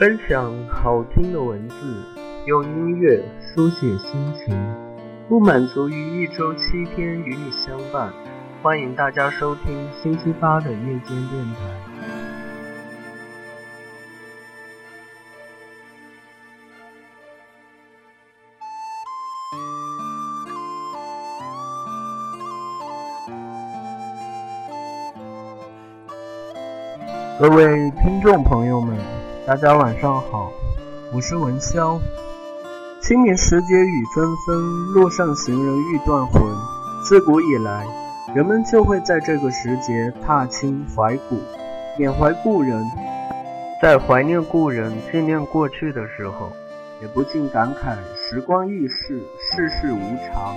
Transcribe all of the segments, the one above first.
分享好听的文字，用音乐书写心情，不满足于一周七天与你相伴。欢迎大家收听星期八的夜间电台。各位听众朋友们。大家晚上好，我是文潇。清明时节雨纷纷，路上行人欲断魂。自古以来，人们就会在这个时节踏青怀古，缅怀故人。在怀念故人、纪念过去的时候，也不禁感慨时光易逝，世事无常。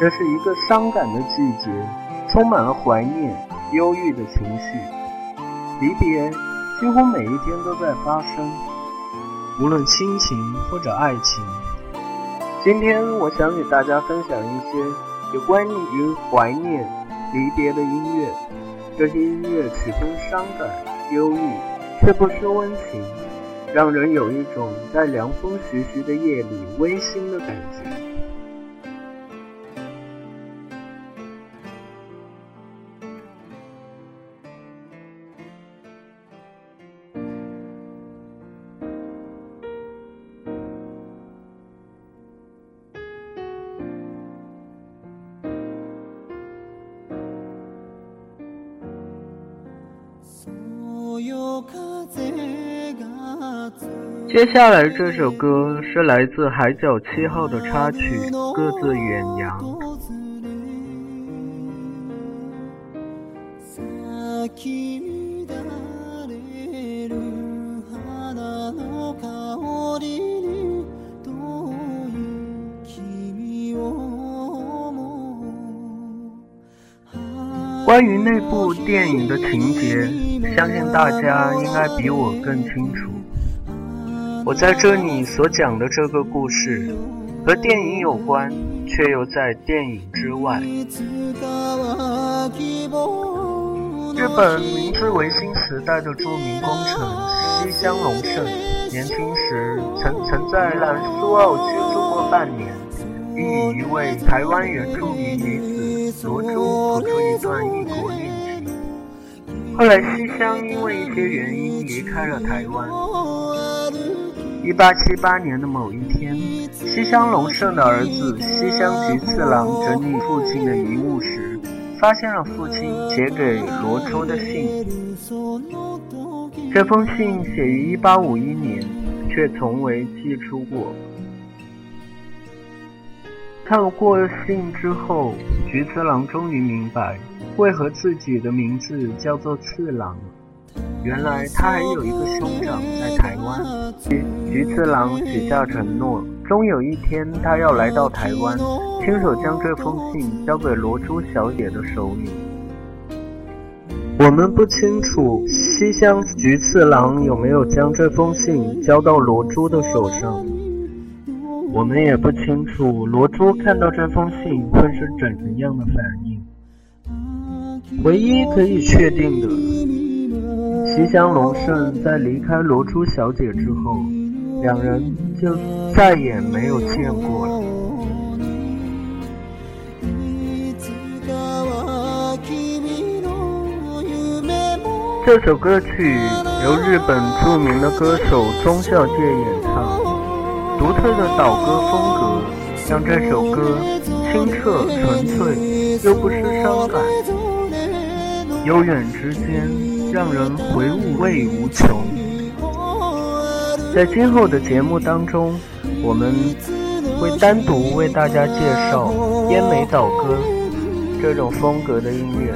这是一个伤感的季节，充满了怀念、忧郁的情绪。离别。几乎每一天都在发生，无论亲情或者爱情。今天我想与大家分享一些有关于怀念、离别的音乐。这些音乐曲风伤感、忧郁，却不失温情，让人有一种在凉风徐徐的夜里温馨的感觉。接下来这首歌是来自《海角七号》的插曲《各自远洋》。关于那部电影的情节，相信大家应该比我更清楚。我在这里所讲的这个故事，和电影有关，却又在电影之外。日本明治维新时代的著名功臣西乡隆盛，年轻时曾曾在南苏澳居住过半年，并与一位台湾原住民女子罗珠谱出一段异国恋情。后来西乡因为一些原因离开了台湾。一八七八年的某一天，西乡隆盛的儿子西乡菊次郎整理父亲的遗物时，发现了父亲写给罗周的信。这封信写于一八五一年，却从未寄出过。看过信之后，菊次郎终于明白，为何自己的名字叫做次郎。原来他还有一个兄长在台湾。菊次郎许下承诺，终有一天他要来到台湾，亲手将这封信交给罗珠小姐的手里。我们不清楚西乡菊次郎有没有将这封信交到罗珠的手上，我们也不清楚罗珠看到这封信会是怎样的反应。唯一可以确定的。西乡隆盛在离开罗珠小姐之后，两人就再也没有见过了。这首歌曲由日本著名的歌手中孝介演唱，独特的岛歌风格让这首歌清澈纯粹又不失伤感，悠远之间。让人回味无穷。在今后的节目当中，我们会单独为大家介绍烟眉岛歌这种风格的音乐。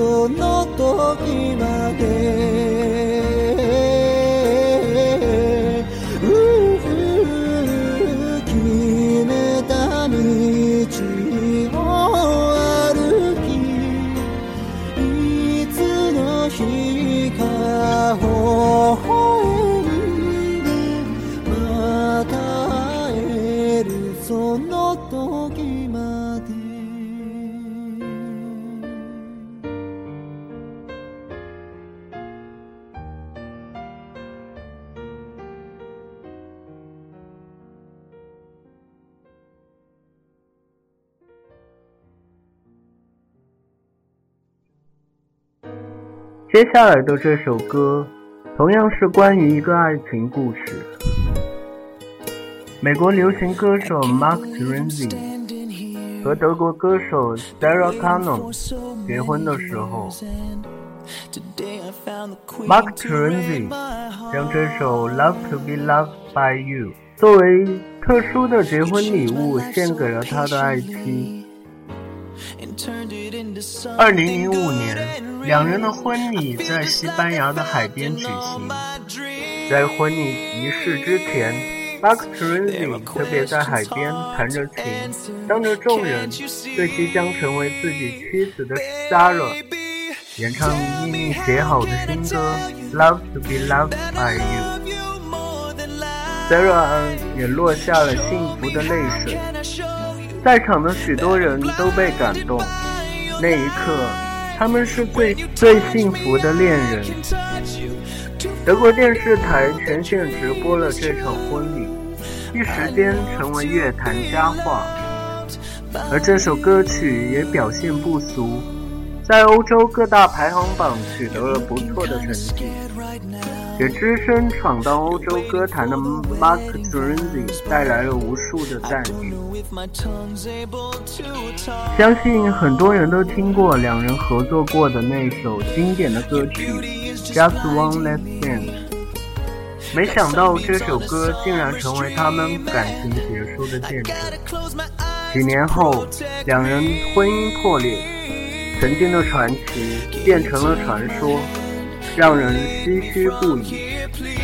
その時まで接下来的这首歌，同样是关于一个爱情故事。美国流行歌手 Mark Trenzi 和德国歌手 Sarah Connor 结婚的时候，Mark Trenzi 将这首《Love to Be Loved by You》作为特殊的结婚礼物献给了他的爱妻。二零零五年。两人的婚礼在西班牙的海边举行。在婚礼仪式之前，Mark Terenzi 特别在海边弹着琴，当着众人对即将成为自己妻子的 Sarah 演唱秘密写好的新歌《Love to Be Loved by You》。Sarah 也落下了幸福的泪水，在场的许多人都被感动。那一刻。他们是最最幸福的恋人。德国电视台全线直播了这场婚礼，一时间成为乐坛佳话。而这首歌曲也表现不俗。在欧洲各大排行榜取得了不错的成绩，给只身闯荡欧洲歌坛的 Mark Terenzi 带来了无数的赞誉。相信很多人都听过两人合作过的那首经典的歌曲《Just One Last Dance》，没想到这首歌竟然成为他们感情结束的见证。几年后，两人婚姻破裂。曾经的传奇变成了传说，让人唏嘘不已。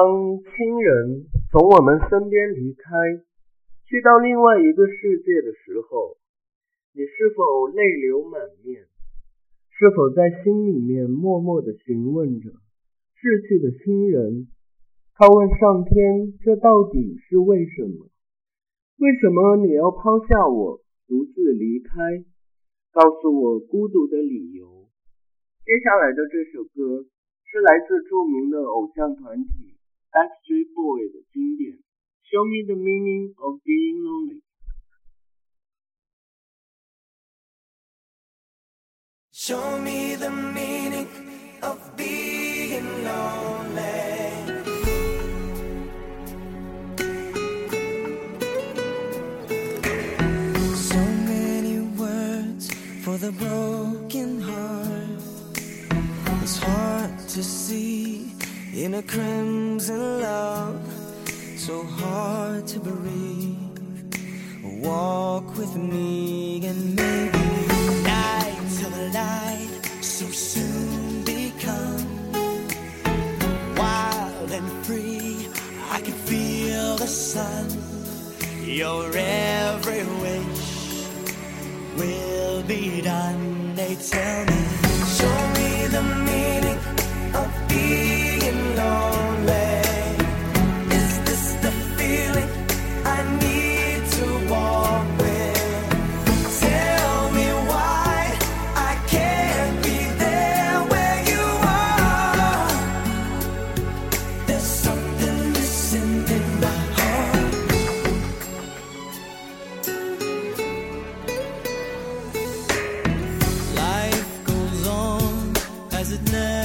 当亲人从我们身边离开，去到另外一个世界的时候，你是否泪流满面？是否在心里面默默的询问着逝去的亲人？他问上天：这到底是为什么？为什么你要抛下我，独自离开？告诉我孤独的理由。接下来的这首歌是来自著名的偶像团体。Backstreet Boys Show Me the Meaning of Being Lonely》。Show me the meaning of being lonely. So many words for the broken heart. It's hard to see in a crimson love, so hard to breathe. Walk with me and maybe night till the light so soon become wild and free. I can feel the sun. Your every wish will be done. They tell me, goodness.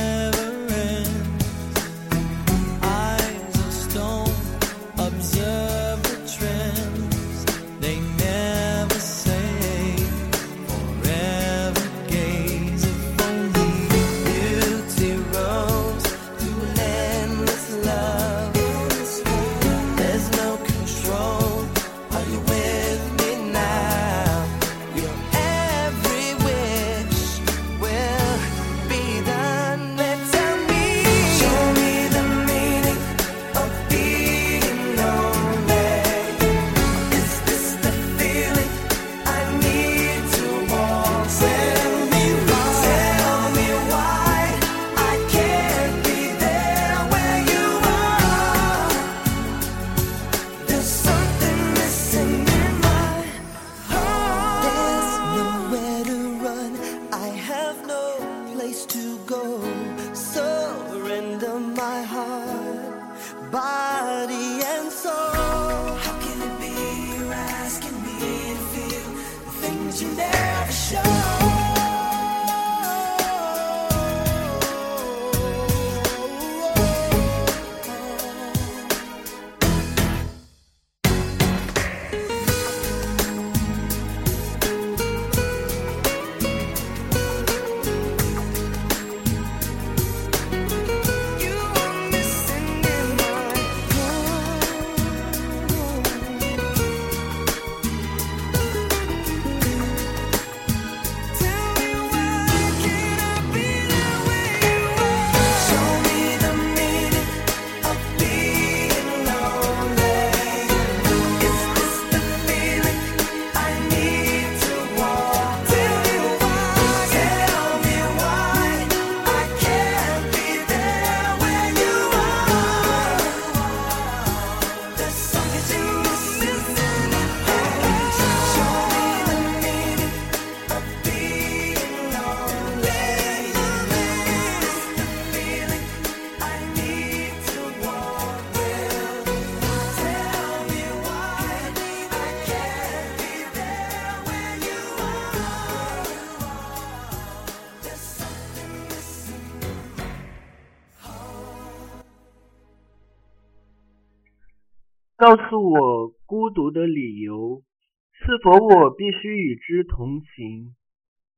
告诉我孤独的理由，是否我必须与之同行？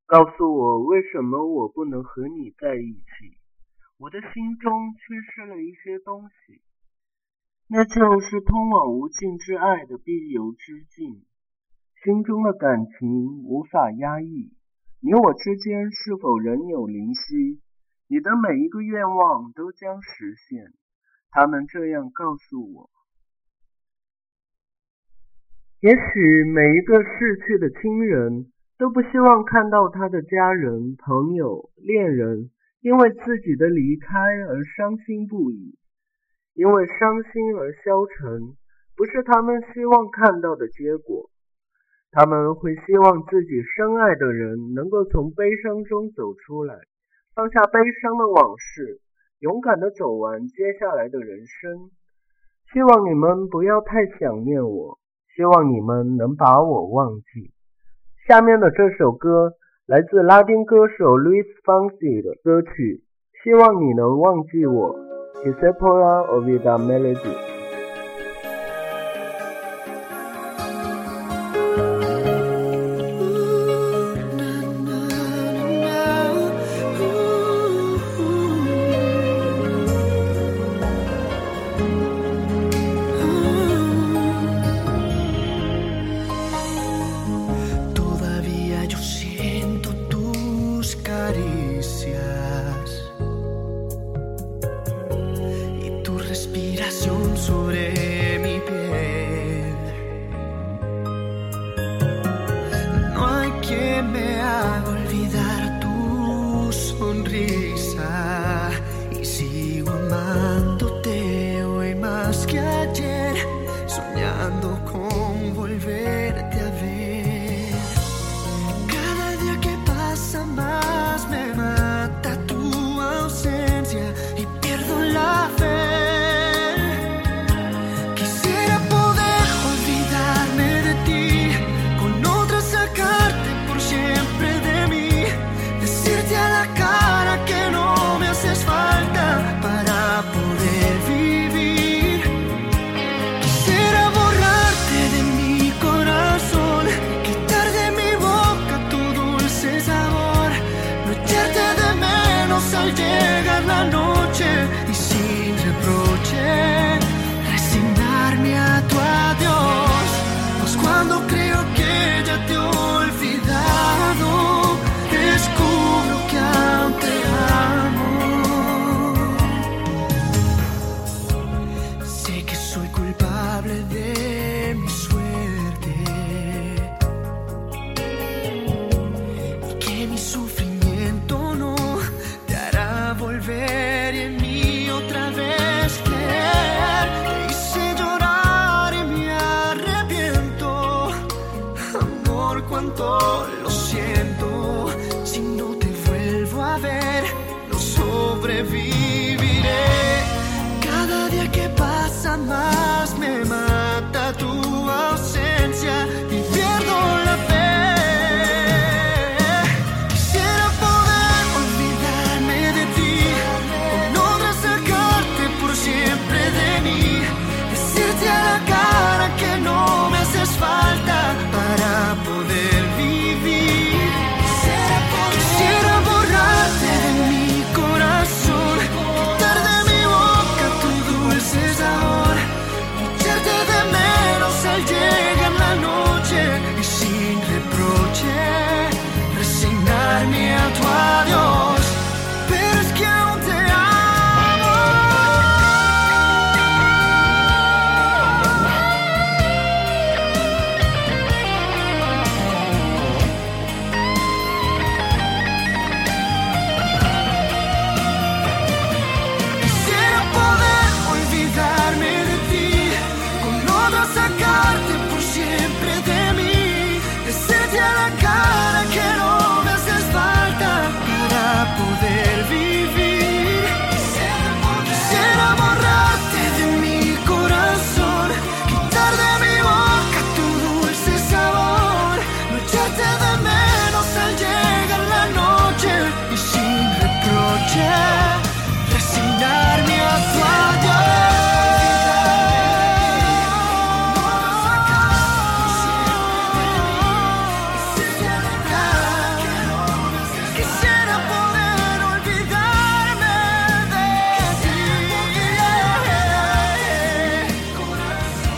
告诉我为什么我不能和你在一起？我的心中缺失了一些东西，那就是通往无尽之爱的必由之境。心中的感情无法压抑，你我之间是否仍有灵犀？你的每一个愿望都将实现，他们这样告诉我。也许每一个逝去的亲人都不希望看到他的家人、朋友、恋人因为自己的离开而伤心不已，因为伤心而消沉，不是他们希望看到的结果。他们会希望自己深爱的人能够从悲伤中走出来，放下悲伤的往事，勇敢的走完接下来的人生。希望你们不要太想念我。希望你们能把我忘记。下面的这首歌来自拉丁歌手 Luis Fonsi 的歌曲，希望你能忘记我。Isepora Ovida Melody。más que ayer, soñando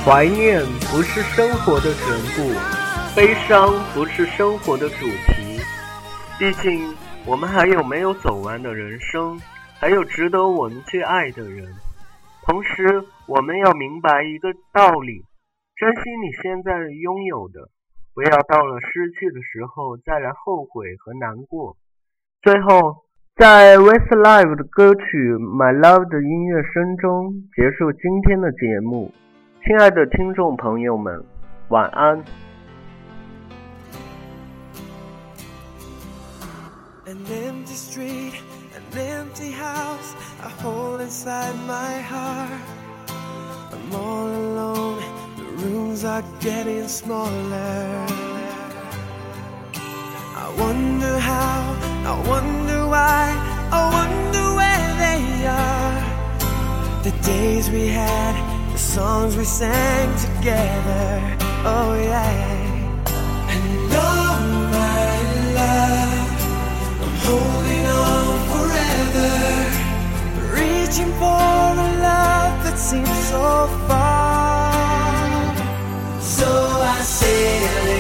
怀念不是生活的全部，悲伤不是生活的主题。毕竟，我们还有没有走完的人生，还有值得我们去爱的人。同时，我们要明白一个道理：珍惜你现在拥有的，不要到了失去的时候再来后悔和难过。最后，在 Westlife 的歌曲《My Love》的音乐声中结束今天的节目。亲爱的听众朋友们，晚安。An empty street, an empty house, I hold inside my heart. I'm all alone, the rooms are getting smaller. I wonder how, I wonder why, I wonder where they are. The days we had, the songs we sang together, oh yeah. And oh my love. I'm holding on forever, reaching for a love that seems so far. So I say a